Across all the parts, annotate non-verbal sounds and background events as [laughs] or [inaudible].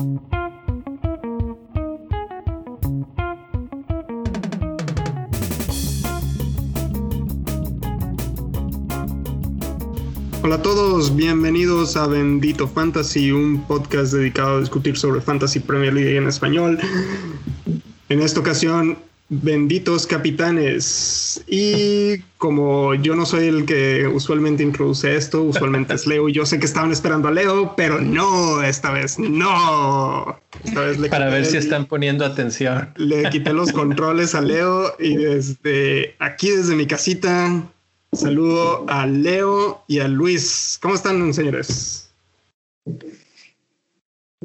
Hola a todos, bienvenidos a Bendito Fantasy, un podcast dedicado a discutir sobre Fantasy Premier League en español. En esta ocasión, benditos capitanes. Y como yo no soy el que usualmente introduce esto, usualmente es Leo. Y yo sé que estaban esperando a Leo, pero no, esta vez no. Esta vez le Para ver si están poniendo atención. Le quité los controles a Leo y desde aquí, desde mi casita, Saludo a Leo y a Luis. ¿Cómo están, señores?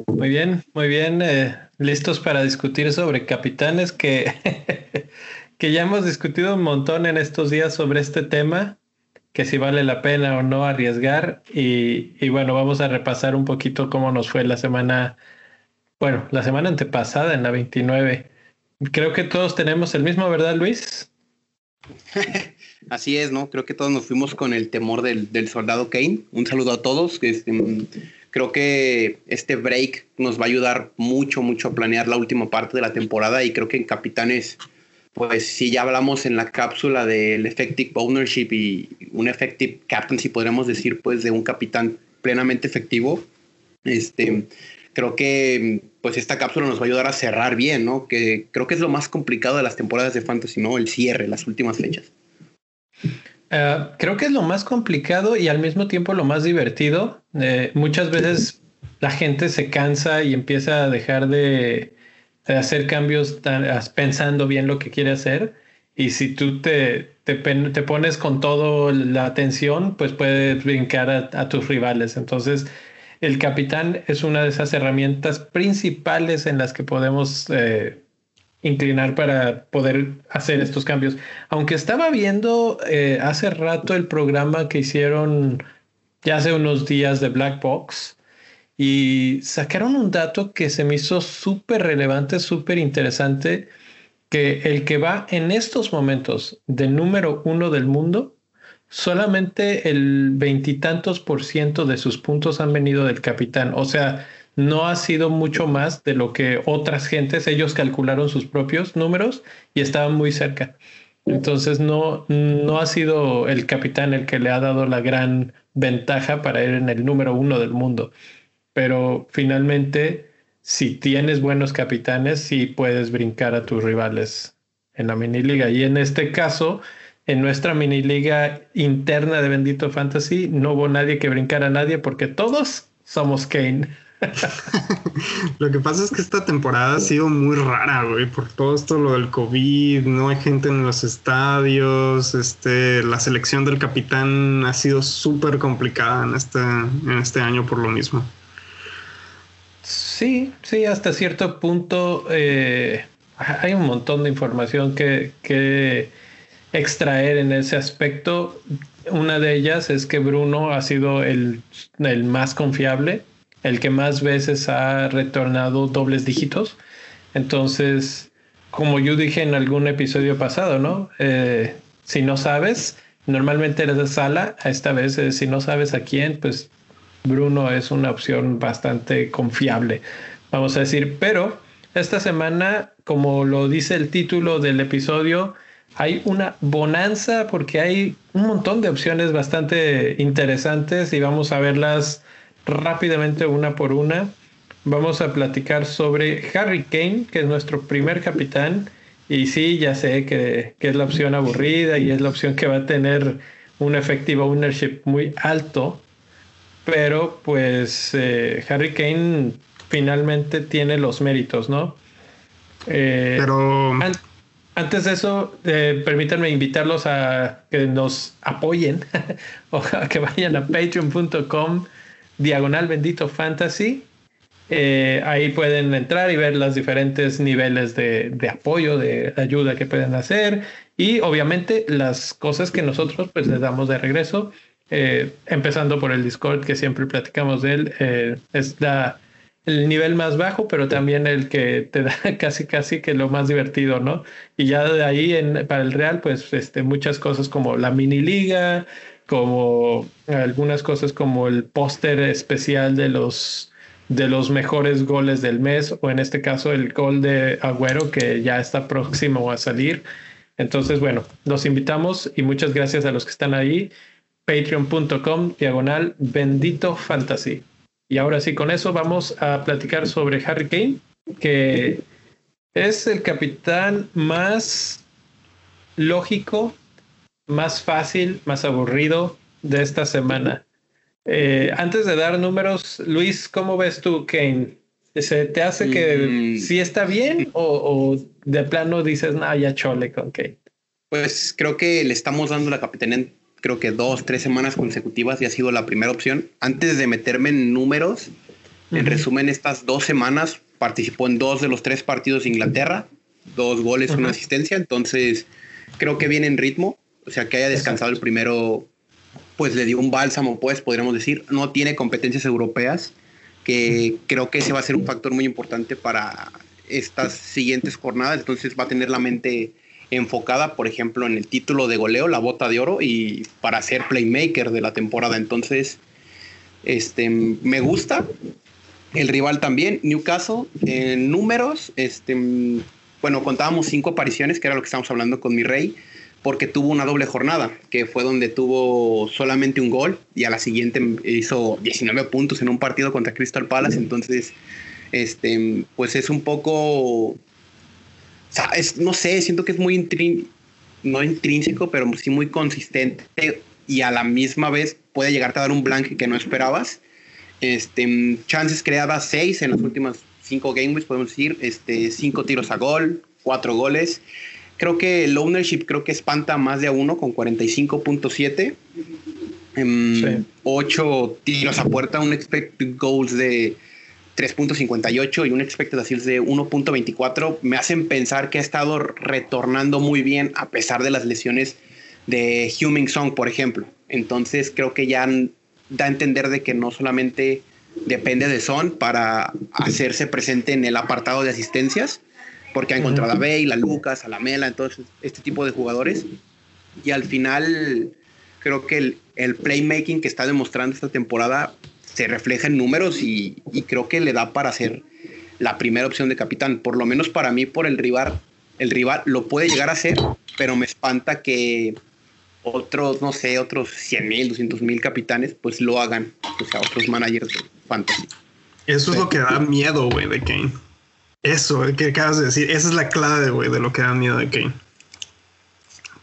Muy bien, muy bien. Eh, listos para discutir sobre capitanes que, [laughs] que ya hemos discutido un montón en estos días sobre este tema, que si vale la pena o no arriesgar. Y, y bueno, vamos a repasar un poquito cómo nos fue la semana, bueno, la semana antepasada, en la 29. Creo que todos tenemos el mismo, ¿verdad, Luis? [laughs] Así es, ¿no? Creo que todos nos fuimos con el temor del, soldado Kane. Un saludo a todos. Este, creo que este break nos va a ayudar mucho, mucho a planear la última parte de la temporada y creo que en Capitanes, pues si ya hablamos en la cápsula del effective ownership y un effective captain, si podríamos decir, pues de un capitán plenamente efectivo, este, creo que pues esta cápsula nos va a ayudar a cerrar bien, ¿no? Que creo que es lo más complicado de las temporadas de fantasy, ¿no? El cierre, las últimas fechas. Eh, creo que es lo más complicado y al mismo tiempo lo más divertido. Eh, muchas veces la gente se cansa y empieza a dejar de, hacer cambios pensando bien lo que quiere hacer. Y si tú te, te, pones con toda la atención, pues puedes brincar a, tus rivales. Entonces, el capitán es una de esas herramientas principales en las que podemos eh, inclinar para poder hacer estos cambios. Aunque estaba viendo eh, hace rato el programa que hicieron ya hace unos días de Black Box y sacaron un dato que se me hizo súper relevante, súper interesante, que el que va en estos momentos de número uno del mundo, solamente el veintitantos por ciento de sus puntos han venido del capitán. O sea, no ha sido mucho más de lo que otras gentes, ellos calcularon sus propios números y estaban muy cerca. Entonces no, no ha sido el capitán el que le ha dado la gran ventaja para ir en el número uno del mundo. Pero finalmente, si tienes buenos capitanes, sí puedes brincar a tus rivales en la mini liga. Y en este caso, en nuestra mini liga interna de Bendito Fantasy, no hubo nadie que brincara a nadie porque todos somos Kane. [laughs] lo que pasa es que esta temporada ha sido muy rara, güey, por todo esto lo del COVID, no hay gente en los estadios, este, la selección del capitán ha sido súper complicada en este, en este año por lo mismo. Sí, sí, hasta cierto punto eh, hay un montón de información que, que extraer en ese aspecto. Una de ellas es que Bruno ha sido el, el más confiable el que más veces ha retornado dobles dígitos. Entonces, como yo dije en algún episodio pasado, ¿no? Eh, si no sabes, normalmente eres de sala, esta vez si no sabes a quién, pues Bruno es una opción bastante confiable, vamos a decir, pero esta semana, como lo dice el título del episodio, hay una bonanza porque hay un montón de opciones bastante interesantes y vamos a verlas rápidamente una por una. Vamos a platicar sobre Harry Kane, que es nuestro primer capitán. Y sí, ya sé que, es la opción aburrida y es la opción que va a tener un efectivo ownership muy alto. Pero pues eh, Harry Kane finalmente tiene los méritos, ¿no? Eh, pero... antes de eso, eh, permítanme invitarlos a que nos apoyen [laughs] o a que vayan a patreon.com diagonal bendito fantasy. Eh, ahí pueden entrar y ver los diferentes niveles de, apoyo, de, ayuda que pueden hacer y obviamente las cosas que nosotros pues les damos de regreso, eh, empezando por el Discord que siempre platicamos de él, eh, es la, el nivel más bajo, pero también el que te da [laughs] casi casi que lo más divertido, ¿no? Y ya de ahí para el Real pues este, muchas cosas como la mini liga, como algunas cosas como el póster especial de los de los mejores goles del mes, o en este caso el gol de Agüero que ya está próximo a salir. Entonces, bueno, los invitamos y muchas gracias a los que están ahí. Patreon.com diagonal bendito fantasy. Y ahora sí, con eso vamos a platicar sobre Harry Kane, que es el capitán más lógico, más fácil, más aburrido de esta semana. Eh, antes de dar números, Luis, ¿cómo ves tú Kane? ¿Se te hace que mm. sí está bien o, de plano dices, no, ya chole con Kane? Pues creo que le estamos dando la capitanía creo que dos, tres semanas consecutivas y ha sido la primera opción. Antes de meterme en números, en resumen, estas dos semanas participó en dos de los tres partidos de Inglaterra, dos goles, una asistencia, entonces creo que viene en ritmo, o sea, que haya descansado el primero, pues le dio un bálsamo, pues podríamos decir, no tiene competencias europeas, que creo que ese va a ser un factor muy importante para estas siguientes jornadas, entonces va a tener la mente enfocada, por ejemplo, en el título de goleo, la bota de oro, y para ser playmaker de la temporada. Entonces, este, me gusta. El rival también, Newcastle, en números, este, bueno, contábamos cinco apariciones, que era lo que estábamos hablando con mi rey, porque tuvo una doble jornada, que fue donde tuvo solamente un gol y a la siguiente hizo 19 puntos en un partido contra Crystal Palace. Entonces, este, pues es un poco no sé, siento que es muy no intrínseco, pero sí muy consistente y a la misma vez puede llegarte a dar un blank que no esperabas. Este, chances creadas seis en las últimas cinco games, podemos decir, este, cinco tiros a gol, cuatro goles. Creo que el ownership creo que espanta más de a uno con 45.7. Em, ocho tiros a puerta, un expected goals de 3.58 y un expected assist de 1.24 me hacen pensar que ha estado retornando muy bien a pesar de las lesiones de Huming Song, por ejemplo. Entonces creo que ya da a entender de que no solamente depende de Son para hacerse presente en el apartado de asistencias, porque ha encontrado a Bale, a Lucas, a la Mela, entonces este tipo de jugadores. Y al final creo que el, el playmaking que está demostrando esta temporada se refleja en números y, creo que le da para ser la primera opción de capitán. Por lo menos para mí, por el rival, el rival lo puede llegar a ser, pero me espanta que otros, no sé, otros 100 mil, 200 mil capitanes, pues lo hagan. O sea, otros managers de fantasy. Eso es lo que da miedo, güey, de Kane. Eso, el que acabas de decir, esa es la clave, güey, de lo que da miedo de Kane.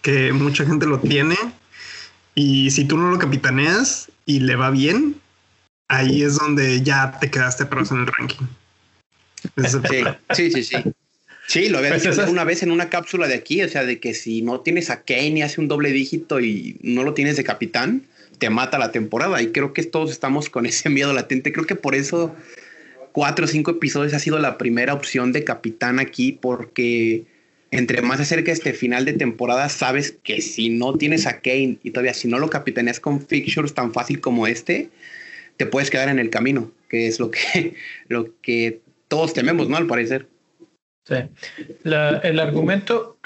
Que mucha gente lo tiene y si tú no lo capitaneas y le va bien, ahí es donde ya te quedaste atrás en el ranking. Sí, sí, sí, sí. lo había pues dicho una vez en una cápsula de aquí, o sea, de que si no tienes a Kane y hace un doble dígito y no lo tienes de capitán, te mata la temporada. Y creo que todos estamos con [laughs] ese miedo latente. Creo que por eso cuatro o cinco episodios ha sido la primera opción de capitán aquí, porque entre más se acerca este final de temporada, sabes que si no tienes a Kane y todavía si no lo capitaneas con fixtures tan fácil como este, te puedes quedar en el camino, que es lo que, [laughs] lo que todos tememos, ¿no? Al parecer. Sí. el argumento,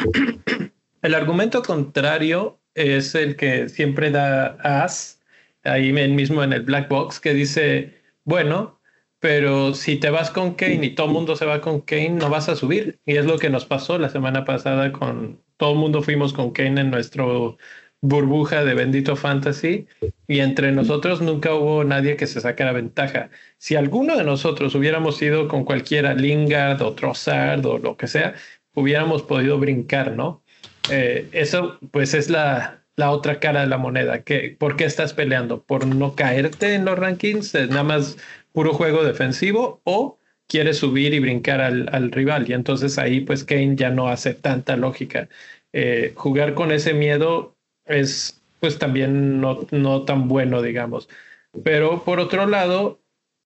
[clears throat] el argumento contrario es el que siempre da As, ahí mismo en el black box, que dice, bueno, pero si te vas con Kane y todo el mundo se va con Kane, no vas a subir. Y es lo que nos pasó la semana pasada con todo el mundo fuimos con Kane en nuestro burbuja de Bendito Fantasy y entre nosotros nunca hubo nadie que se sacara ventaja. Si alguno de nosotros hubiéramos ido con cualquiera, Lingard o Trossard o lo que sea, hubiéramos podido brincar, ¿no? Eh, eso pues es la, la otra cara de la moneda. Que, ¿Por qué estás peleando? ¿Por no caerte en los rankings? ¿Es nada más puro juego defensivo o quieres subir y brincar al, al rival? Y entonces ahí pues Kane ya no hace tanta lógica. Eh, jugar con ese miedo es pues también no, no tan bueno, digamos. Pero por otro lado,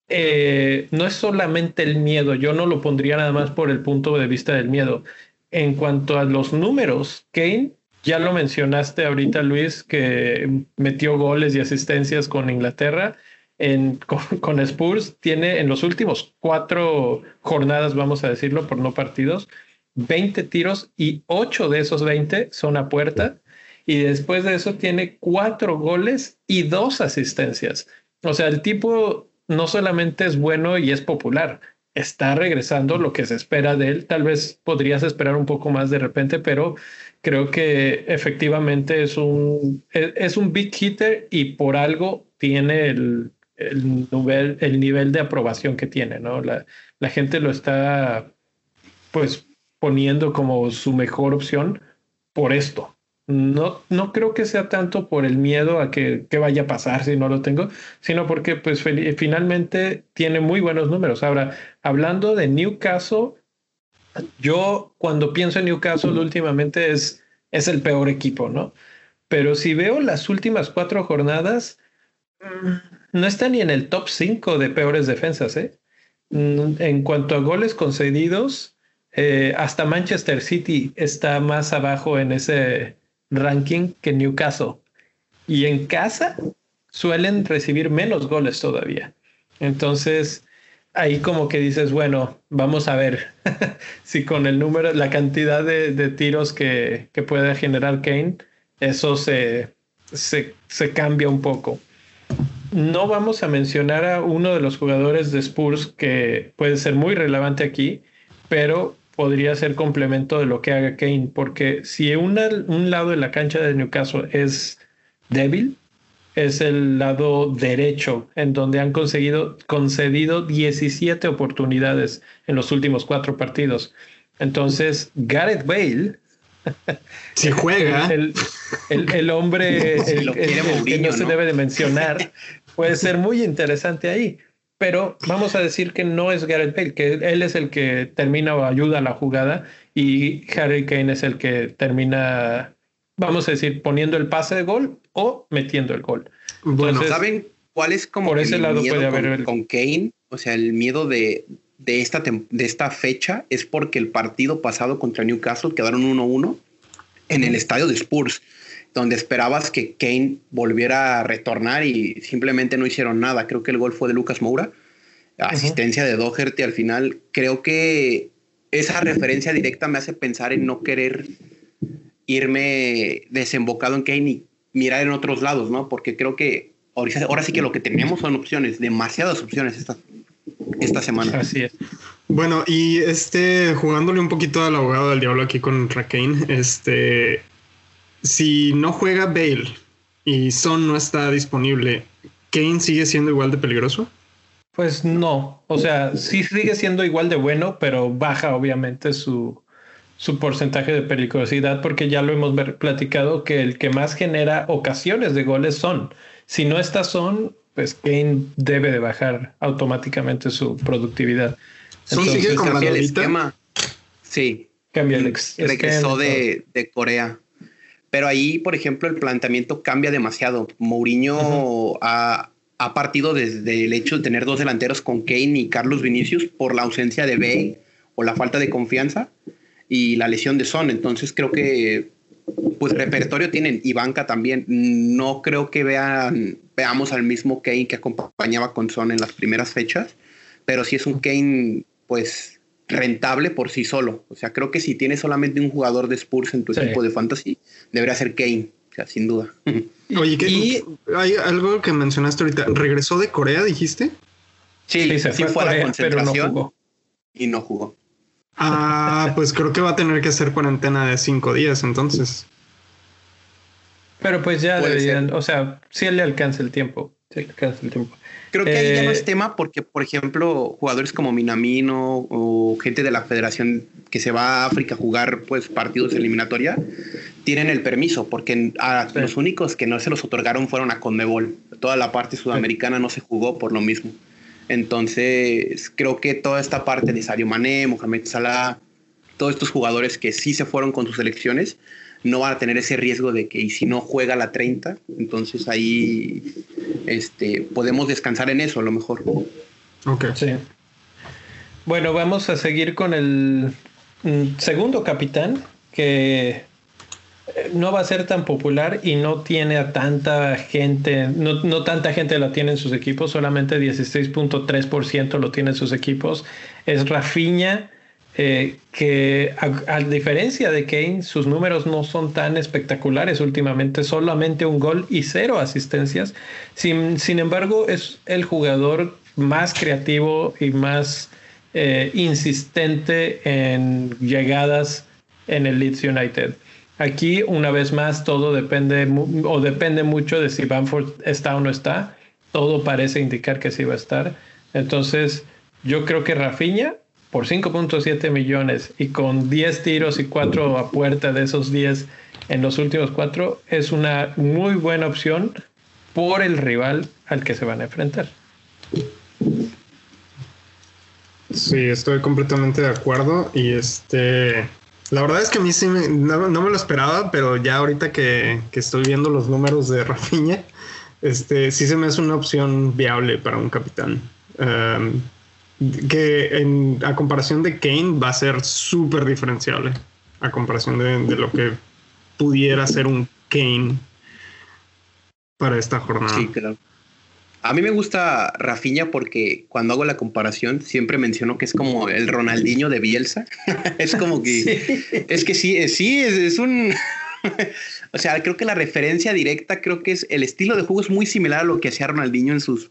eh, no es solamente el miedo, yo no lo pondría nada más por el punto de vista del miedo. En cuanto a los números, Kane, ya lo mencionaste ahorita, Luis, que metió goles y asistencias con Inglaterra. [laughs] Con, Spurs tiene en los últimos cuatro jornadas, vamos a decirlo, por no partidos, 20 tiros y 8 de esos 20 son a puerta y después de eso tiene cuatro goles y dos asistencias. O sea, el tipo no solamente es bueno y es popular, está regresando lo que se espera de él. Tal vez podrías esperar un poco más de repente, pero creo que efectivamente es un, es un big hitter y por algo tiene el, el, nivel, el nivel de aprobación que tiene, ¿no? La, la gente lo está pues poniendo como su mejor opción por esto. No, no creo que sea tanto por el miedo a que, vaya a pasar si no lo tengo, sino porque pues finalmente tiene muy buenos números. Ahora, hablando de Newcastle, yo cuando pienso en Newcastle últimamente es, es el peor equipo, ¿no? Pero si veo las últimas cuatro jornadas, no está ni en el top 5 de peores defensas, ¿eh? Mm, en cuanto a goles concedidos, eh, hasta Manchester City está más abajo en ese, ranking que Newcastle. Y en casa suelen recibir menos goles todavía. Entonces, ahí como que dices, bueno, vamos a ver [laughs] si con el número, la cantidad de, tiros que, que, puede generar Kane, eso se, se, se, cambia un poco. No vamos a mencionar a uno de los jugadores de Spurs que puede ser muy relevante aquí, pero podría ser complemento de lo que haga Kane, porque si un lado de la cancha de Newcastle es débil, es el lado derecho, en donde han conseguido, concedido 17 oportunidades en los últimos cuatro partidos. Entonces, Gareth Bale, [laughs] si juega, el, hombre [laughs] que no se debe de mencionar, [laughs] puede ser muy interesante ahí pero vamos a decir que no es Gareth Bale, que él es el que termina o ayuda a la jugada y Harry Kane es el que termina, vamos a decir, poniendo el pase de gol o metiendo el gol. Bueno, ¿saben cuál es como por ese lado puede haber con, Kane? O sea, el miedo de, de, esta, de esta fecha es porque el partido pasado contra Newcastle quedaron 1-1 en el estadio de Spurs donde esperabas que Kane volviera a retornar y simplemente no hicieron nada. Creo que el gol fue de Lucas Moura, asistencia de Doherty al final. Creo que esa referencia directa me hace pensar en no querer irme desembocado en Kane y mirar en otros lados, ¿no? Porque creo que ahora, sí que lo que tenemos son opciones, demasiadas opciones esta, esta semana. Así es. Bueno, y este, jugándole un poquito al abogado del diablo aquí con Kane, este, si no juega Bale y Son no está disponible, ¿Kane sigue siendo igual de peligroso? Pues no, o sea, sí sigue siendo igual de bueno, pero baja obviamente su, su porcentaje de peligrosidad porque ya lo hemos platicado que el que más genera ocasiones de goles son. Si no está son, pues Kane debe de bajar automáticamente su productividad. Son sigue con el esquema. Sí. Cambia el Regresó de, de Corea. Pero ahí, por ejemplo, el planteamiento cambia demasiado. Mourinho ha, partido desde el hecho de tener dos delanteros con Kane y Carlos Vinicius por la ausencia de Bale o la falta de confianza y la lesión de Son. Entonces creo que pues repertorio tienen y banca también. No creo que vean, veamos al mismo Kane que acompañaba con Son en las primeras fechas, pero sí es un Kane pues rentable por sí solo. O sea, creo que si tienes solamente un jugador de Spurs en tu equipo de fantasy, debería ser Kane, o sea, sin duda. [laughs] Oye, ¿qué, hay algo que mencionaste ahorita. ¿Regresó de Corea, dijiste? Sí, sí, fue, a la concentración y no jugó. Ah, [laughs] pues creo que va a tener que hacer cuarentena de cinco días entonces. Pero pues ya deberían, o sea, si le alcanza el tiempo, sí le alcanza el tiempo. Creo que ahí ya no es eh, tema porque, por ejemplo, jugadores como Minamino o gente de la federación que se va a África a jugar pues partidos de eliminatoria tienen el permiso porque a los únicos que no se los otorgaron fueron a Conmebol. Toda la parte sudamericana no se jugó por lo mismo. Entonces, creo que toda esta parte de Sadio Mané, Mohamed Salah, todos estos jugadores que sí se fueron con sus selecciones, no van a tener ese riesgo de que y si no juega la 30, entonces ahí este, podemos descansar en eso a lo mejor. Ok. Sí. Bueno, vamos a seguir con el mm, segundo capitán que eh, no va a ser tan popular y no tiene a tanta gente, no, no tanta gente la tiene en sus equipos, solamente 16.3% lo tiene en sus equipos. Es Rafinha eh, que a, diferencia de Kane, sus números no son tan espectaculares últimamente, solamente un gol y cero asistencias. Sin, sin embargo, es el jugador más creativo y más eh, insistente en llegadas en el Leeds United. Aquí, una vez más, todo depende o depende mucho de si Bamford está o no está. Todo parece indicar que sí va a estar. Entonces, yo creo que Rafinha, por 5.7 millones y con 10 tiros y 4 a puerta de esos 10 en los últimos 4, es una muy buena opción por el rival al que se van a enfrentar. Sí, estoy completamente de acuerdo y este la verdad es que a mí sí me, no, me lo esperaba, pero ya ahorita que, estoy viendo los números de [laughs] Rafinha, este, sí se me hace una opción viable para un capitán. Em, que en, a comparación de Kane va a ser súper diferenciable a comparación de, lo que pudiera ser un Kane para esta jornada. Sí, claro. A mí me gusta Rafinha porque cuando hago la comparación siempre menciono que es como el Ronaldinho de Bielsa. [laughs] es como que es que sí, sí, es, un [laughs] o sea, creo que la referencia directa creo que es el estilo de juego es muy similar a lo que hacía Ronaldinho en sus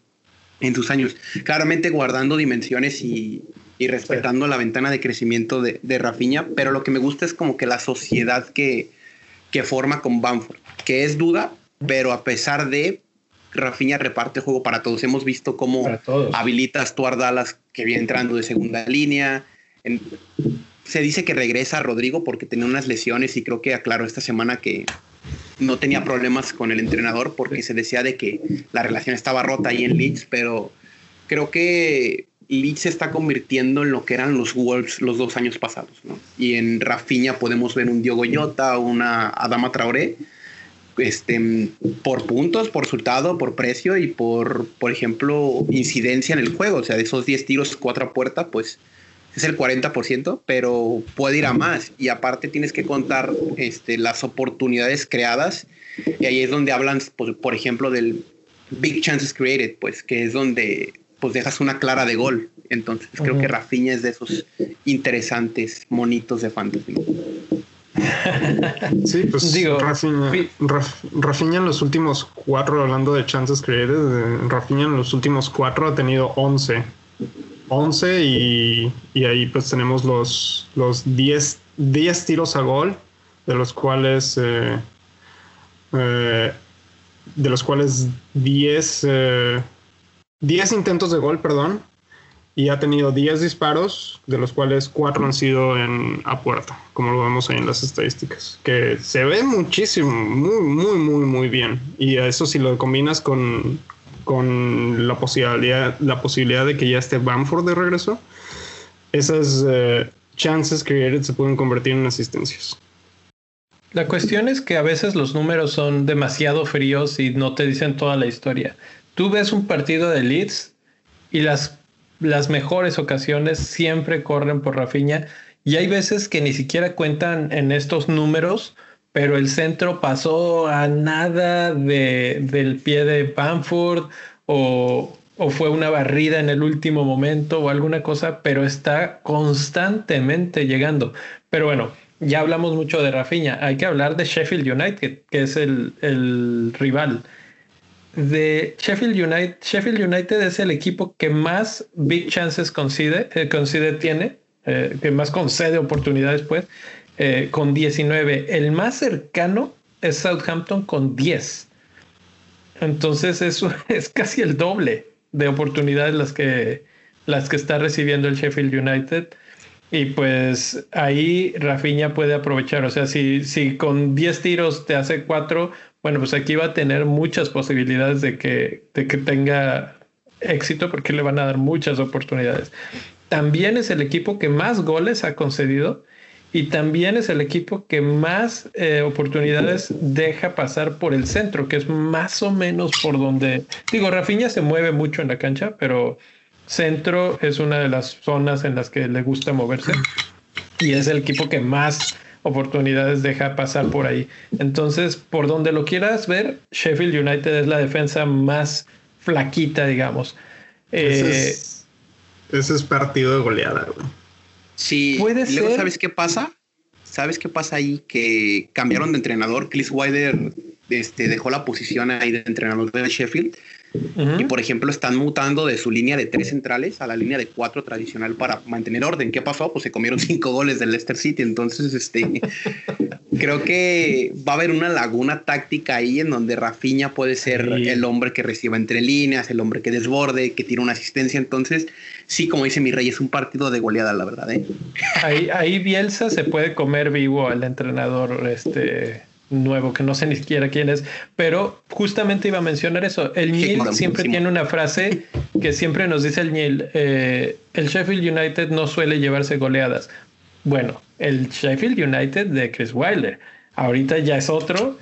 en sus años. Claramente guardando dimensiones y, respetando la ventana de crecimiento de, de Rafinha, pero lo que me gusta es como que la sociedad que, que forma con Bamford, que es duda, pero a pesar de Rafinha reparte juego para todos. Hemos visto cómo habilita a Stuart Dallas que viene entrando de segunda línea. se dice que regresa Rodrigo porque tenía unas lesiones y creo que aclaró esta semana que no tenía problemas con el entrenador porque se decía de que la relación estaba rota ahí en Leeds, pero creo que Leeds se está convirtiendo en lo que eran los Wolves los dos años pasados. Y en Rafinha podemos ver un Diogo Jota, una Adama Traoré este, por puntos, por resultado, por precio y por, por ejemplo, incidencia en el juego. O sea, de esos 10 tiros, 4 a puerta, pues es el 40%, pero puede ir a más. Y aparte tienes que contar este, las oportunidades creadas. Y ahí es donde hablan, pues, por ejemplo, del Big Chances Created, pues, que es donde pues dejas una clara de gol. Entonces, creo que Rafinha es de esos interesantes monitos de fantasy. [laughs] Sí, pues Digo, Rafinha, en los últimos cuatro, hablando de chances created, Rafinha en los últimos cuatro ha tenido 11. 11 y, ahí pues tenemos los, los 10, 10 tiros a gol, de los cuales eh, eh, de los cuales 10 10 eh, intentos de gol, perdón, y ha tenido 10 disparos, de los cuales 4 han sido en a puerta, como lo vemos ahí en las estadísticas, que se ve muchísimo, muy, muy, muy, muy bien. Y a eso si lo combinas con, con la, posibilidad, la posibilidad de que ya esté Bamford de regreso, esas eh, chances created se pueden convertir en asistencias. La cuestión es que a veces los números son demasiado fríos y no te dicen toda la historia. Tú ves un partido de Leeds y las las mejores ocasiones siempre corren por Rafinha y hay veces que ni siquiera cuentan en estos números, pero el centro pasó a nada de, del pie de Bamford o, o fue una barrida en el último momento o alguna cosa, pero está constantemente llegando. Pero bueno, ya hablamos mucho de Rafinha, hay que hablar de Sheffield United, que es el, el rival de Sheffield United. Sheffield United es el equipo que más big chances concede, eh, tiene, eh, que más concede oportunidades, pues, eh, con 19. El más cercano es Southampton con 10. Entonces eso [laughs] es casi el doble de oportunidades las que, las que está recibiendo el Sheffield United. Y pues ahí Rafinha puede aprovechar. O sea, si, si con 10 tiros te hace 4, bueno, pues aquí va a tener muchas posibilidades de que, de que tenga éxito porque le van a dar muchas oportunidades. También es el equipo que más goles ha concedido y también es el equipo que más eh, oportunidades deja pasar por el centro, que es más o menos por donde, digo, Rafinha se mueve mucho en la cancha, pero centro es una de las zonas en las que le gusta moverse y es el equipo que más oportunidades deja pasar por ahí. Entonces, por donde lo quieras ver, Sheffield United es la defensa más flaquita, digamos. Ese, es, partido de goleada, Sí, puede ser. ¿Sabes qué pasa? ¿Sabes qué pasa ahí? Que cambiaron de entrenador. Chris Wider este, dejó la posición ahí de entrenador de Sheffield Y por ejemplo, están mutando de su línea de tres centrales a la línea de cuatro tradicional para mantener orden. ¿Qué pasó? Pues se comieron [laughs] cinco goles del Leicester City. Entonces, este [laughs] creo que va a haber una laguna táctica ahí en donde Rafinha puede ser el hombre que reciba entre líneas, el hombre que desborde, que tire una asistencia. Entonces, sí, como dice mi rey, es un partido de goleada, la verdad. ¿eh? Ahí, ahí Bielsa se puede comer vivo al entrenador este nuevo, que no sé ni siquiera quién es, pero justamente iba a mencionar eso. El Neil siempre tiene una frase que siempre nos dice el Neil, eh, el Sheffield United no suele llevarse goleadas. Bueno, el Sheffield United de Chris Wilder, ahorita ya es otro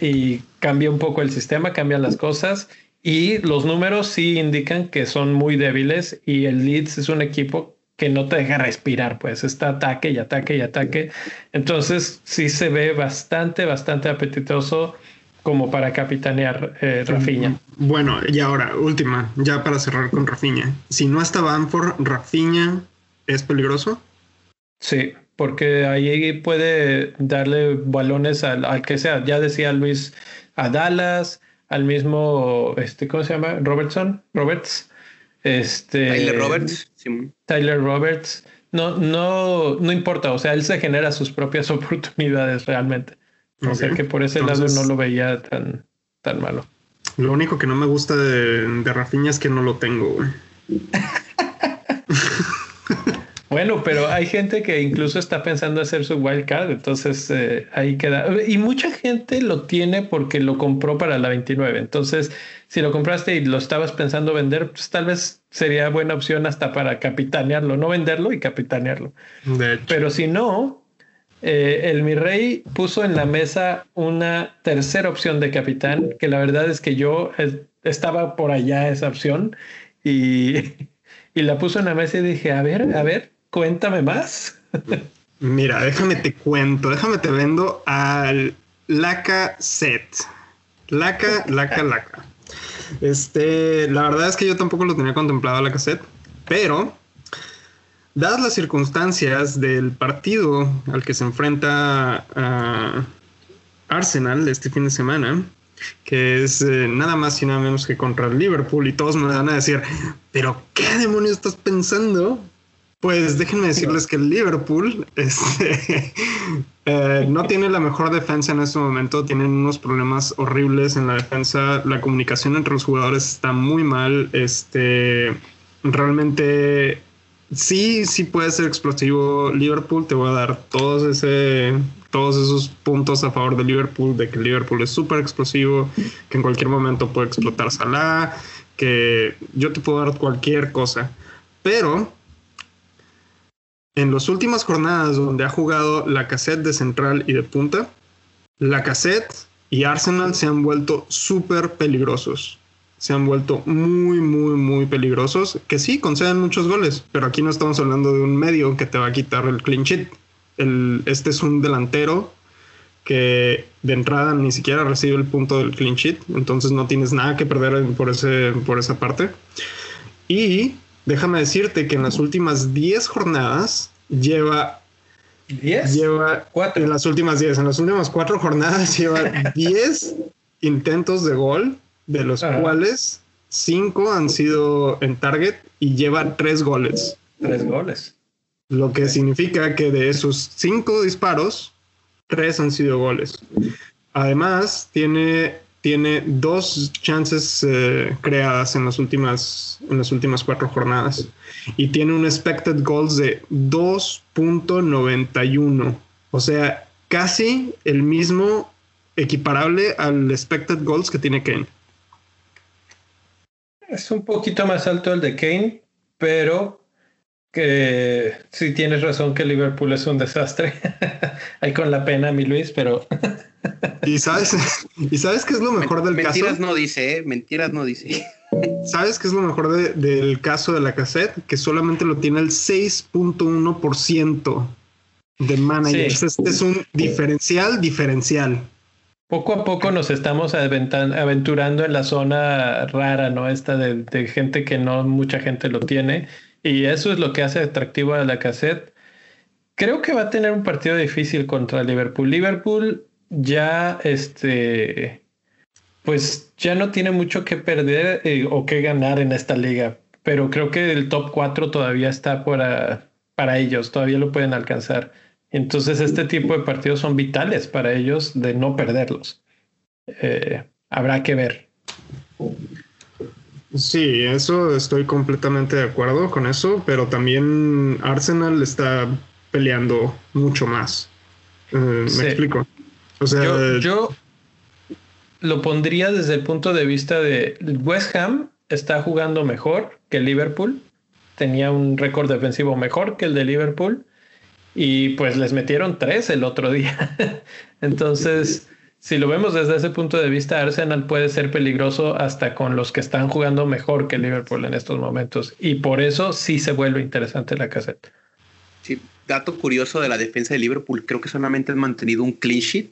y cambia un poco el sistema, cambian las cosas y los números sí indican que son muy débiles y el Leeds es un equipo que no te deja respirar, pues está ataque y ataque y ataque. Entonces sí se ve bastante, bastante apetitoso como para capitanear eh, Rafiña. Bueno, y ahora, última, ya para cerrar con Rafiña. Si no está Banford, Rafiña es peligroso. Sí, porque ahí puede darle balones al, al, que sea. Ya decía Luis a Dallas, al mismo, este, ¿cómo se llama? Robertson, Roberts. Este, Tyler Roberts. Tyler Roberts. No, no, no importa. O sea, él se genera sus propias [laughs] oportunidades realmente. O sea que por ese lado no lo veía tan, tan malo. Lo único que no me gusta de, de Rafinha es que no lo tengo, [laughs] Bueno, pero hay gente que incluso está pensando hacer su wild card, entonces eh, ahí queda. Y mucha gente lo tiene porque lo compró para la 29. Entonces, si lo compraste y lo estabas pensando vender, pues tal vez sería buena opción hasta para capitanearlo, no venderlo y capitanearlo. Pero si no, eh, el mi rey puso en la mesa una tercera opción de capitán, que la verdad es que yo estaba por allá esa opción y, [laughs] y la puso en la mesa y dije, a ver, a ver, Cuéntame más. [laughs] Mira, déjame te cuento, déjame te vendo al Laca Set. Laca, Laca, Laca. Este, la verdad es que yo tampoco lo tenía contemplado la cassette, pero dadas las circunstancias del partido al que se enfrenta a Arsenal este fin de semana, que es eh, nada más y nada menos que contra Liverpool, y todos me van a decir, pero ¿qué demonios estás pensando? Pues déjenme decirles que el Liverpool [laughs] este, eh, no tiene la mejor defensa en este momento. Tienen unos problemas horribles en la defensa. La comunicación entre los jugadores está muy mal. Este, realmente sí, sí puede ser explosivo Liverpool. Te voy a dar todos ese, todos esos puntos a favor de Liverpool, de que Liverpool es súper explosivo, que en cualquier momento puede explotar Salah, que yo te puedo dar cualquier cosa. Pero en las últimas jornadas donde ha jugado la cassette de central y de punta, la cassette y Arsenal se han vuelto súper peligrosos. Se han vuelto muy, muy, muy peligrosos. Que sí, conceden muchos goles, pero aquí no estamos hablando de un medio que te va a quitar el clean sheet. este es un delantero que de entrada ni siquiera recibe el punto del clean sheet, entonces no tienes nada que perder por, ese, por esa parte. Y déjame decirte que en las últimas 10 jornadas lleva... ¿10? Lleva... Cuatro. En las últimas 10, en las últimas cuatro jornadas [laughs] lleva 10 intentos de gol, de los cuales 5 han sido en target y lleva 3 goles. 3 goles. Lo que significa que de esos 5 disparos, 3 han sido goles. Además, tiene tiene dos chances eh, creadas en las últimas en las últimas cuatro jornadas. Y tiene un expected goals de 2.91 o sea casi el mismo equiparable al expected goals que tiene Kane. Es un poquito más alto el de Kane pero que sí tienes razón que Liverpool es un desastre. [laughs] Hay con la pena mi Luis pero [laughs] [laughs] Y sabes, [laughs] y sabes qué es lo mejor del caso. Mentiras no dice, ¿eh? Mentiras no dice. [laughs] ¿Sabes qué es lo mejor del caso de la cassette? Que solamente lo tiene el 6.1% de managers. Este es un diferencial diferencial. Poco a poco nos estamos aventurando en la zona rara, ¿no? Esta de, de, gente que no mucha gente lo tiene. Y eso es lo que hace atractivo a la cassette. Creo que va a tener un partido difícil contra Liverpool. Liverpool ya este pues ya no tiene mucho que perder eh, o que ganar en esta liga, pero creo que el top 4 todavía está para, para ellos, todavía lo pueden alcanzar. Entonces este tipo de partidos son vitales para ellos de no perderlos. Eh, habrá que ver. Sí, eso estoy completamente de acuerdo con eso, pero también Arsenal está peleando mucho más. Eh, me explico. O sea, yo, lo pondría desde el punto de vista de West Ham está jugando mejor que Liverpool, tenía un récord defensivo mejor que el de Liverpool y pues les metieron tres el otro día. [laughs] Entonces, si lo vemos desde ese punto de vista, Arsenal puede ser peligroso hasta con los que están jugando mejor que Liverpool en estos momentos. Y por eso sí se vuelve interesante la caseta. Sí, dato curioso de la defensa de Liverpool, creo que solamente han mantenido un clean sheet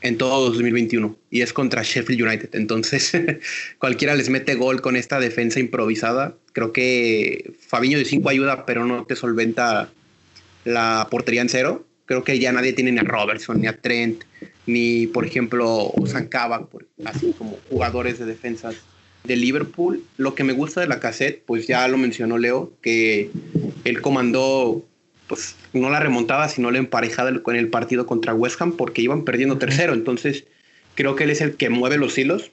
en todo 2021 y es contra Sheffield United. Entonces, [laughs] cualquiera les mete gol con esta defensa improvisada. Creo que Fabiño de 5 ayuda, pero no te solventa la portería en cero. Creo que ya nadie tiene ni a Robertson, ni a Trent, ni por ejemplo Zancaba, así como jugadores de defensas de Liverpool. Lo que me gusta de la cassette, pues ya lo mencionó Leo, que él comandó, pues no la remontada, sino la emparejada con el partido contra West Ham, porque iban perdiendo tercero. Entonces, creo que él es el que mueve los hilos.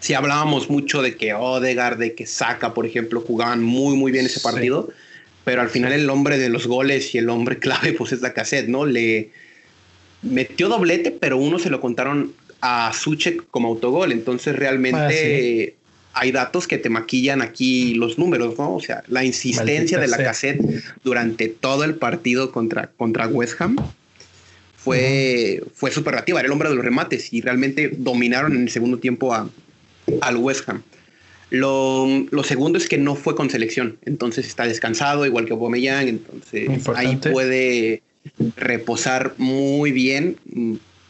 Si hablábamos mucho de que Odegaard, de que Saka, por ejemplo, jugaban muy, muy bien ese partido, pero al final el hombre de los goles y el hombre [laughs] clave, pues es la cassette, ¿no? Le metió doblete, pero uno se lo contaron a Suchek como autogol. Entonces realmente ah, hay datos que te maquillan aquí los números, ¿no? O sea, la insistencia de la cassette durante todo el partido contra, contra West Ham fue, fue superlativa. Era el hombre de los remates y realmente dominaron en el segundo tiempo a, al West Ham. Lo, lo, segundo es que no fue con selección, entonces está descansado, igual que Aubameyang, entonces ahí puede reposar muy bien,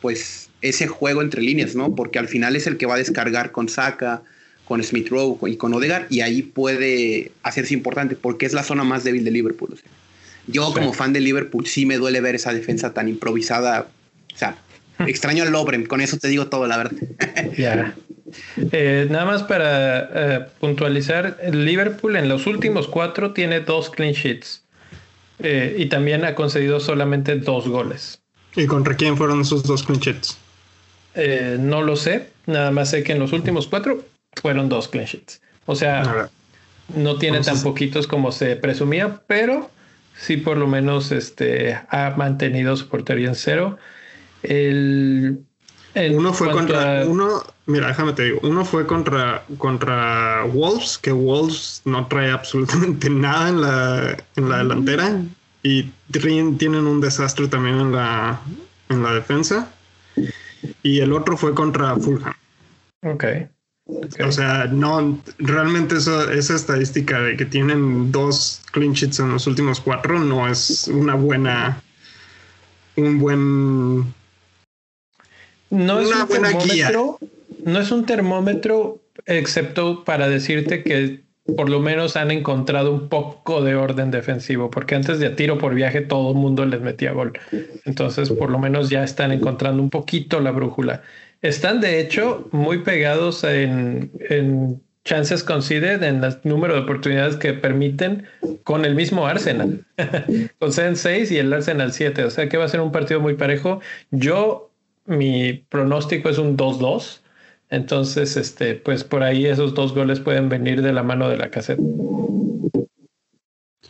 pues ese juego entre líneas, ¿no? Porque al final es el que va a descargar con Saka, con Smith Rowe y con Odegaard, y ahí puede hacerse importante porque es la zona más débil de Liverpool. yo, como fan de Liverpool, sí me duele ver esa defensa tan improvisada. O sea, [laughs] extraño al Lobren, con eso te digo todo, la verdad. Ya. Eh, nada más para eh, puntualizar, Liverpool en los últimos cuatro tiene dos clean sheets. Eh, y también ha concedido solamente dos goles. ¿Y contra quién fueron esos dos clean sheets? Eh, no lo sé, nada más sé que en los últimos cuatro fueron dos clean sheets. O sea, no tiene tan poquitos como se presumía, pero sí por lo menos este, ha mantenido su portería en cero. El, uno fue contra uno, mira, déjame te digo, uno fue contra contra Wolves, que Wolves no trae absolutamente [laughs] nada en la en la delantera y tienen un desastre también en la en la defensa. Y el otro fue contra Fulham. Ok. O sea, no, realmente eso, esa estadística de que tienen dos clean sheets en los últimos cuatro no es una buena, un buen no es un termómetro, no es un termómetro, excepto para decirte que por lo menos han encontrado un poco de orden defensivo, porque antes de a tiro por viaje todo el mundo les metía gol. Entonces, por lo menos ya están encontrando un poquito la brújula. Están, de hecho, muy pegados en, en chances conceded, en el número de oportunidades que permiten con el mismo Arsenal. [laughs] con 6 y el Arsenal 7. O sea que va a ser un partido muy parejo. Yo mi pronóstico es un 2-2. Entonces, este, pues por ahí esos dos goles pueden venir de la mano de la caseta.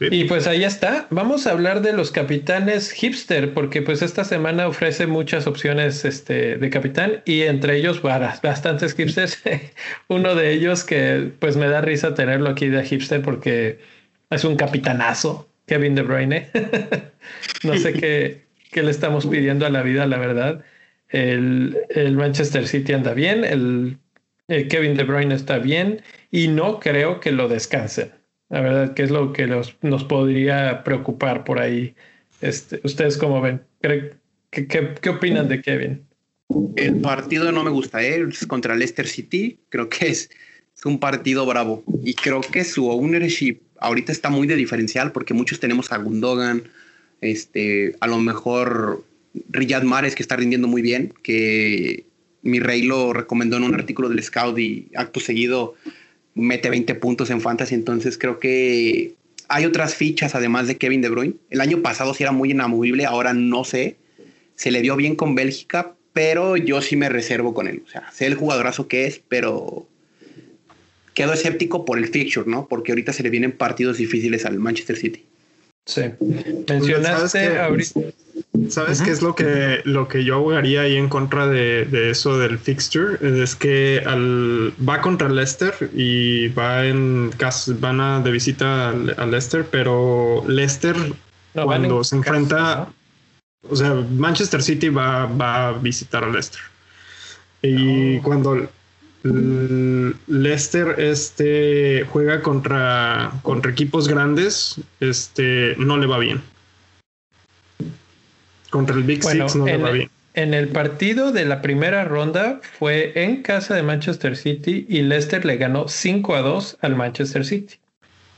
Y pues ahí está. Vamos a hablar de los capitanes hipster, porque pues esta semana ofrece muchas opciones este, de capitán y entre ellos bastantes hipsters. [laughs] Uno de ellos que pues me da risa tenerlo aquí de hipster porque es un capitanazo, Kevin De Bruyne. [laughs] no sé qué, qué le estamos pidiendo a la vida, la verdad. El, Manchester City anda bien, el, Kevin De Bruyne está bien y no creo que lo descansen. La verdad que es lo que nos podría preocupar por ahí. Este, ¿Ustedes cómo ven? ¿Qué, qué, opinan de Kevin? El partido no me gusta, ¿eh? es contra Leicester City. Creo que es, es un partido bravo y creo que su ownership ahorita está muy de diferencial porque muchos tenemos a Gundogan, este, a lo mejor Riyad Mahrez que está rindiendo muy bien, que mi rey lo recomendó en un artículo del Scout y acto seguido mete 20 puntos en fantasy, entonces creo que hay otras fichas además de Kevin De Bruyne. El año pasado sí era muy inamovible, ahora no sé. Se le dio bien con Bélgica, pero yo sí me reservo con él. O sea, sé el jugadorazo que es, pero quedo escéptico por el fixture, ¿no? Porque ahorita se le vienen partidos difíciles al Manchester City. Sí. Mencionaste ahorita. ¿Sabes qué es lo que, lo que yo abogaría ahí en contra de, eso del fixture? Es que al, va contra Leicester y va en van a de visita a, Leicester, pero Leicester cuando se enfrenta, o sea, Manchester City va, va a visitar a Leicester. Y cuando Leicester este, juega contra, contra equipos grandes, este, no le va bien. Contra el Big Six no le va bien. En el partido de la primera ronda fue en casa de Manchester City y Leicester le ganó 5 a 2 al Manchester City.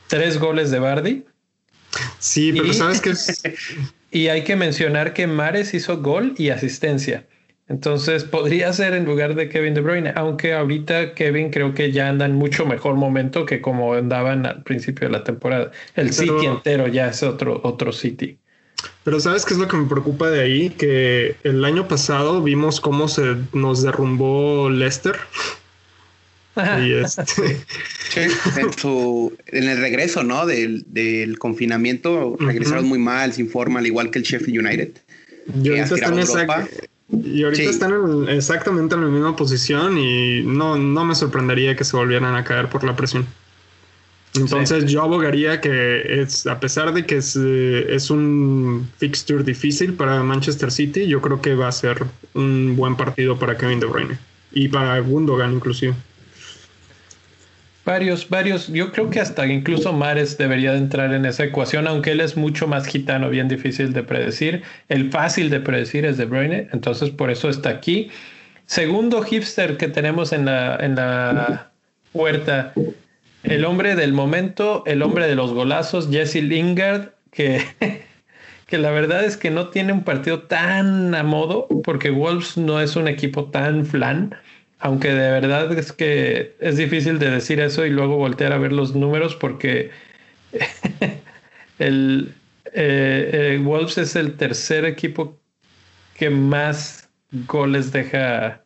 Tres goles de Bardi. Sí, pero sabes que [laughs] y hay que mencionar que Mares hizo gol y asistencia. Entonces podría ser en lugar de Kevin De Bruyne, aunque ahorita Kevin creo que ya anda en mucho mejor momento que como andaban al principio de la temporada. El City entero ya es otro, otro City. Pero ¿sabes qué es lo que me preocupa de ahí? Que el año pasado vimos cómo se nos derrumbó Leicester. [laughs] y este... [laughs] en, el regreso, ¿no? Del, del confinamiento, regresaron muy mal, sin forma, al igual que el Sheffield United. Y ahorita están y ahorita están exactamente en la misma posición y no, no me sorprendería que se volvieran a caer por la presión. Entonces yo abogaría que es, a pesar de que es, eh, es, un fixture difícil para Manchester City, yo creo que va a ser un buen partido para Kevin De Bruyne y para Gundogan inclusive. Varios, varios. Yo creo que hasta incluso Mares debería de entrar en esa ecuación, aunque él es mucho más gitano, bien difícil de predecir. El fácil de predecir es De Bruyne, entonces por eso está aquí. Segundo hipster que tenemos en la, en la puerta, el hombre del momento, el hombre de los golazos, Jesse Lingard, que, [laughs] que la verdad es que no tiene un partido tan a modo, porque Wolves no es un equipo tan flan aunque de verdad es que es difícil de decir eso y luego voltear a ver los números porque [laughs] el eh, eh, Wolves es el tercer equipo que más goles deja,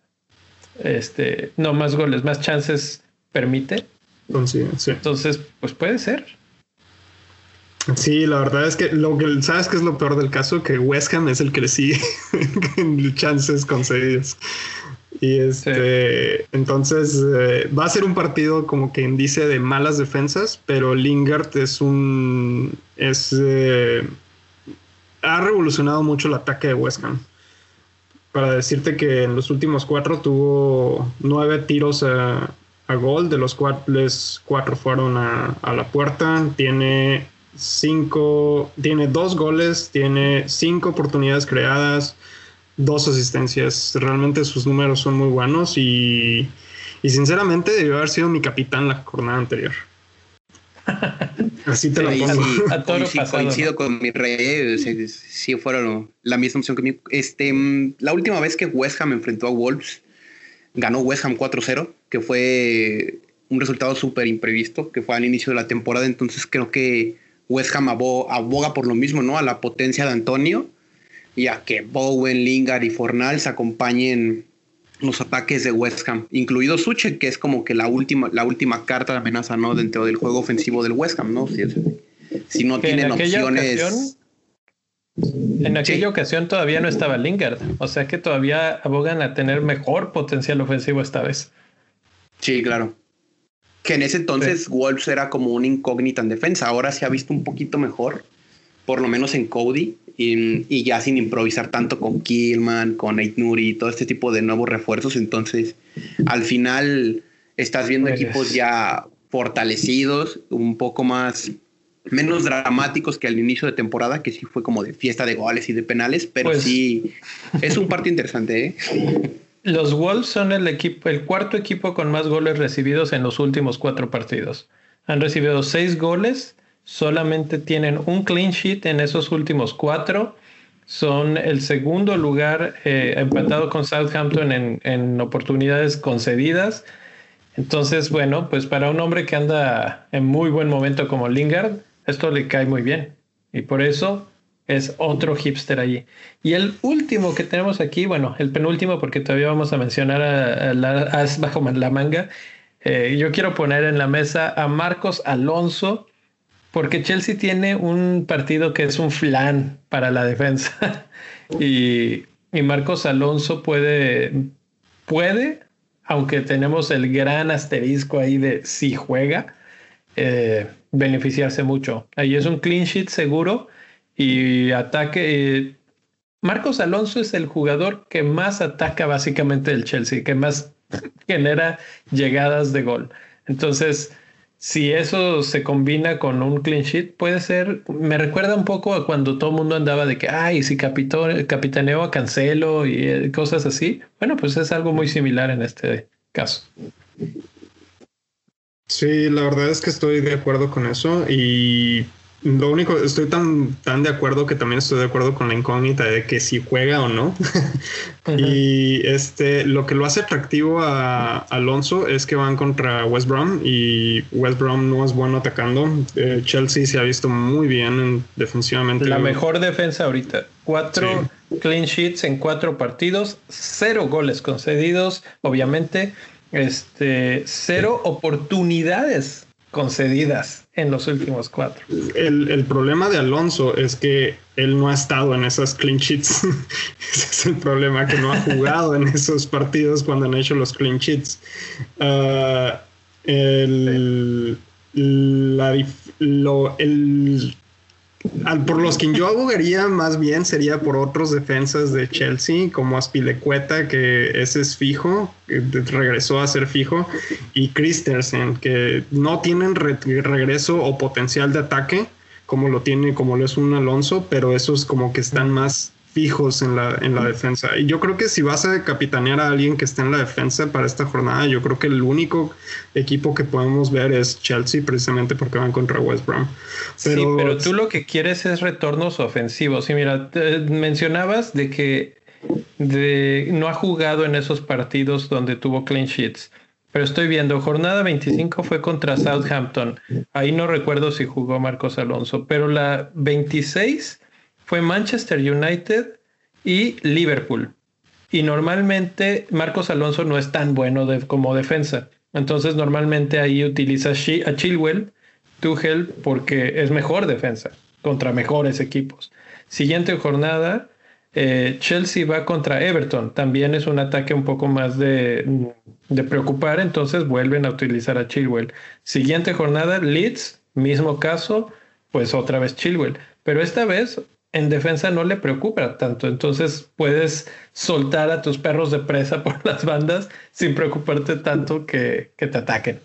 este, no más goles, más chances permite. Entonces, pues puede ser. Sí, la verdad es que lo que sabes que es lo peor del caso, que West Ham es el que le sigue [laughs] en chances concedidas. Y este, entonces eh, va a ser un partido como que dice de malas defensas, pero Lingard es un, es, eh, ha revolucionado mucho el ataque de West Ham. Para decirte que en los últimos cuatro tuvo nueve tiros a, gol, de los cuales cuatro fueron a, a la puerta. Tiene cinco, tiene dos goles, tiene cinco oportunidades creadas dos asistencias. Realmente sus números son muy buenos y, sinceramente debió haber sido mi capitán la jornada anterior. [laughs] Así te lo pongo. coincido, con mi rey. Si fueron la misma opción que mi. Este, la última vez que West Ham enfrentó a Wolves, ganó West Ham 4-0, que fue un resultado súper imprevisto, que fue al inicio de la temporada. Entonces creo que West Ham aboga por lo mismo, ¿no? A la potencia de Antonio y a que Bowen, Lingard y Fornals acompañen los ataques de West Ham, incluido Suche, que es como que la última, la última carta de amenaza ¿no? dentro del juego ofensivo del West Ham, ¿no? Si, no tienen opciones. En aquella ocasión todavía no estaba Lingard, o sea que todavía abogan a tener mejor potencial ofensivo esta vez. Sí, claro. Que en ese entonces Wolves era como una incógnita en defensa, ahora se ha visto un poquito mejor, por lo menos en Cody, y, ya sin improvisar tanto con Killman, con Nuri y todo este tipo de nuevos refuerzos. Entonces, al final estás viendo pues, equipos ya fortalecidos, un poco más menos dramáticos que al inicio de temporada, que sí fue como de fiesta de goles y de penales, pero pues, sí es un partido interesante. ¿eh? Los Wolves son el equipo, el cuarto equipo con más goles recibidos en los últimos cuatro partidos. Han recibido seis goles solamente tienen un clean sheet en esos últimos cuatro son el segundo lugar eh, empatado con Southampton en, en, oportunidades concedidas. Entonces, bueno, pues para un hombre que anda en muy buen momento como Lingard, esto le cae muy bien. Y por eso es otro hipster allí. Y el último que tenemos aquí, bueno, el penúltimo, porque todavía vamos a mencionar a, la, bajo la manga. Eh, yo quiero poner en la mesa a Marcos Alonso, porque Chelsea tiene un partido que es un flan para la defensa. [laughs] y, Marcos Alonso puede, puede, aunque tenemos el gran asterisco ahí de si juega, eh, beneficiarse mucho. Ahí es un clean sheet seguro y ataque. Eh, Marcos Alonso es el jugador que más ataca básicamente el Chelsea, que más [laughs] genera llegadas de gol. Entonces, si eso se combina con un clean sheet, puede ser, me recuerda un poco a cuando todo el mundo andaba de que, ay, si capitó, capitaneo a Cancelo y eh, cosas así. Bueno, pues es algo muy similar en este caso. Sí, la verdad es que estoy de acuerdo con eso y lo único, estoy tan, tan de acuerdo que también estoy de acuerdo con la incógnita de que si juega o no. [laughs] y este, lo que lo hace atractivo a Alonso es que van contra West Brom y West Brom no es bueno atacando. Eh, Chelsea se ha visto muy bien defensivamente. La mejor defensa ahorita. Cuatro clean sheets en cuatro partidos, cero goles concedidos, obviamente. Este, cero oportunidades concedidas en los últimos cuatro. El, problema de Alonso es que él no ha estado en esas clean sheets. [laughs] Ese es el problema, que no ha jugado en esos partidos cuando han hecho los clean sheets. Ah, el, lo, el por los que yo abogaría más bien sería por otros defensas de Chelsea, como Aspilecueta, que ese es fijo, regresó a ser fijo, y Christensen, que no tienen regreso o potencial de ataque, como lo tiene, como lo es un Alonso, pero esos como que están más fijos en la, en la defensa. Y yo creo que si vas a capitanear a alguien que esté en la defensa para esta jornada, yo creo que el único equipo que podemos ver es Chelsea, precisamente porque van contra West Brom. Pero, sí, pero tú lo que quieres es retornos ofensivos. Y mira, mencionabas de que de, no ha jugado en esos partidos donde tuvo clean sheets. Pero estoy viendo, jornada 25 fue contra Southampton. Ahí no recuerdo si jugó Marcos Alonso, pero la 26 fue Manchester United y Liverpool. Y normalmente Marcos Alonso no es tan bueno como defensa. Entonces normalmente ahí utiliza a Chilwell, Tuchel, porque es mejor defensa contra mejores equipos. Siguiente jornada, eh, Chelsea va contra Everton. También es un ataque un poco más de, de, preocupar, entonces vuelven a utilizar a Chilwell. Siguiente jornada, Leeds, mismo caso, pues otra vez Chilwell. Pero esta vez en defensa no le preocupa tanto. Entonces puedes soltar a tus perros de presa por [laughs] las bandas sin preocuparte tanto que, te ataquen.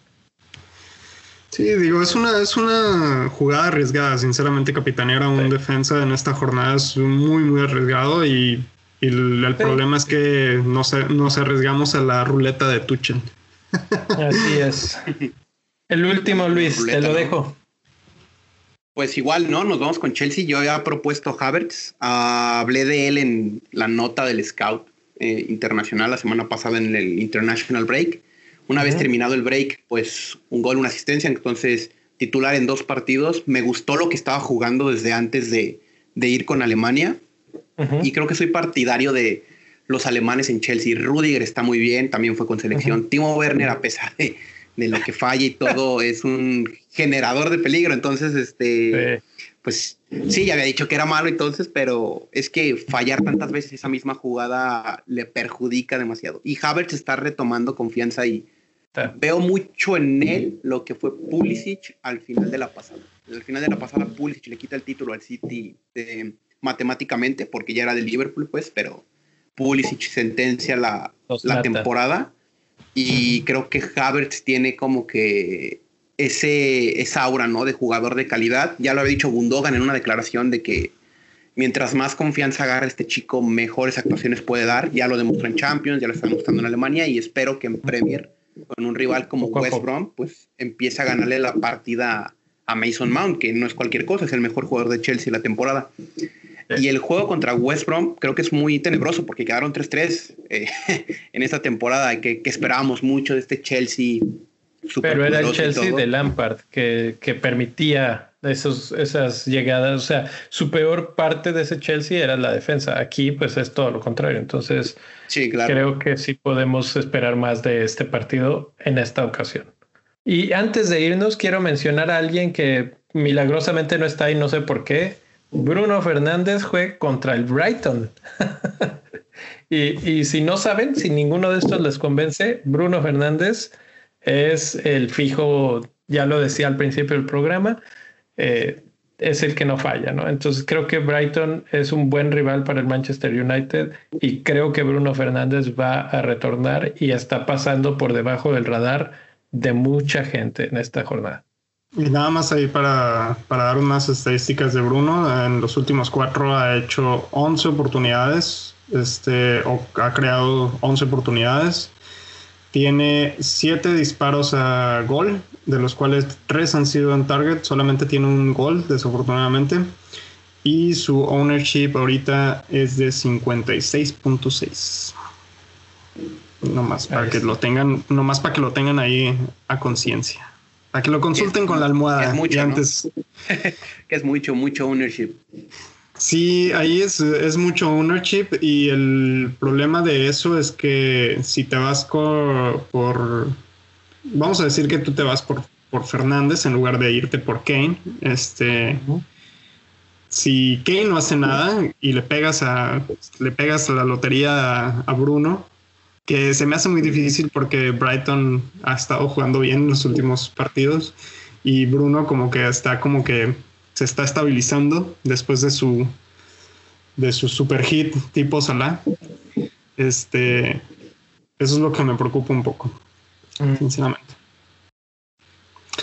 Sí, digo, es una, es una jugada arriesgada. Sinceramente, capitanear a un defensa en esta jornada es muy, muy arriesgado y, el, problema es que nos, nos arriesgamos a la ruleta de Tuchel. Así es. [laughs] El último, Luis, te lo dejo. Pues igual, ¿no? Nos vamos con Chelsea. Yo había propuesto Havertz. Ah, hablé de él en la nota del Scout eh, Internacional la semana pasada en el International Break. Una vez terminado el break, pues un gol, una asistencia. Entonces, titular en dos partidos. Me gustó lo que estaba jugando desde antes de, ir con Alemania. Y creo que soy partidario de los alemanes en Chelsea. Rudiger está muy bien, también fue con selección. Timo Werner, a pesar de de lo que falla y todo [laughs] es un generador de peligro. Entonces, este, pues sí, ya había dicho que era malo entonces, pero es que fallar tantas veces esa misma jugada le perjudica demasiado. Y Havertz está retomando confianza y veo mucho en él lo que fue Pulisic al final de la pasada. Al final de la pasada, Pulisic le quita el título al City matemáticamente, porque ya era del Liverpool, pues, pero Pulisic sentencia la, la temporada y creo que Havertz tiene como que ese, esa aura, ¿no? De jugador de calidad. Ya lo había dicho Gundogan en una declaración de que mientras más confianza agarre este chico, mejores actuaciones puede dar. Ya lo demostró en Champions, ya lo está demostrando en Alemania y espero que en Premier, con un rival como West Brom, pues empiece a ganarle la partida a Mason Mount, que no es cualquier cosa, es el mejor jugador de Chelsea la temporada. Y el juego contra West Brom creo que es muy tenebroso porque quedaron 3-3 eh, [laughs] en esta temporada que, que esperábamos mucho de este Chelsea. Pero era el Chelsea de Lampard que, que permitía esos, esas llegadas. O sea, su peor parte de ese Chelsea era la defensa. Aquí, pues es todo lo contrario. Entonces, sí, claro. creo que sí podemos esperar más de este partido en esta ocasión. Y antes de irnos, quiero mencionar a alguien que milagrosamente no está ahí, no sé por qué. Bruno Fernández juega contra el Brighton. [laughs] y, y si no saben, si ninguno de estos les convence, Bruno Fernández es el fijo, ya lo decía al principio del programa, eh, es el que no falla, ¿no? Entonces creo que Brighton es un buen rival para el Manchester United y creo que Bruno Fernández va a retornar y está pasando por debajo del radar de mucha gente en esta jornada. Y nada más ahí para, para dar unas estadísticas de Bruno, en los últimos cuatro ha hecho 11 oportunidades, este, o ha creado 11 oportunidades, tiene 7 disparos a gol de los cuales tres han sido en target, solamente tiene un gol, desafortunadamente. Y su ownership ahorita es de 56.6. Nomás para que lo tengan, nomás para que lo tengan ahí a conciencia. Para que lo consulten con la almohada. Es mucho, antes. [laughs] que es mucho, mucho ownership. Sí, ahí es, es, mucho ownership y el problema de eso es que si te vas por vamos a decir que tú te vas por, por Fernández en lugar de irte por Kane. Este, si Kane no hace nada y le pegas a le pegas la lotería a, Bruno, que se me hace muy difícil porque Brighton ha estado jugando bien en los últimos partidos y Bruno como que está como que se está estabilizando después de su de su super hit tipo Salah. Este, eso es lo que me preocupa un poco. Mm. sinceramente.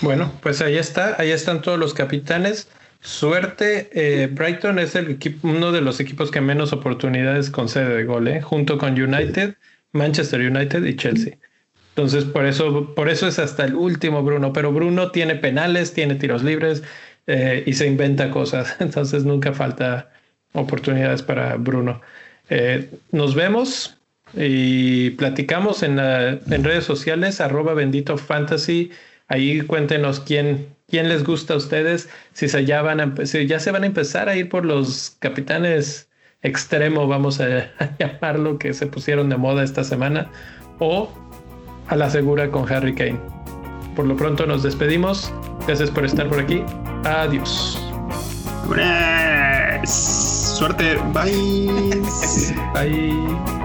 Bueno, pues ahí está, ahí están todos los capitanes. Suerte, eh, Brighton es el equipo, uno de los equipos que menos oportunidades concede de gol, ¿eh? junto con United, Manchester United y Chelsea. Entonces, por eso, por eso es hasta el último Bruno. Pero Bruno tiene penales, tiene tiros libres eh, y se inventa cosas. [laughs] Entonces, nunca falta oportunidades para Bruno. nos vemos y platicamos en, en redes sociales, arroba bendito fantasy. Ahí cuéntenos quién, quién les gusta a ustedes, si, se a, ya se van a empezar a ir por los capitanes extremo, vamos a, [laughs] llamarlo, que se pusieron de moda esta semana, o a la segura con Harry Kane. Por lo pronto nos despedimos. Gracias por estar por aquí. Adiós. Suerte. Bye. [laughs] Bye.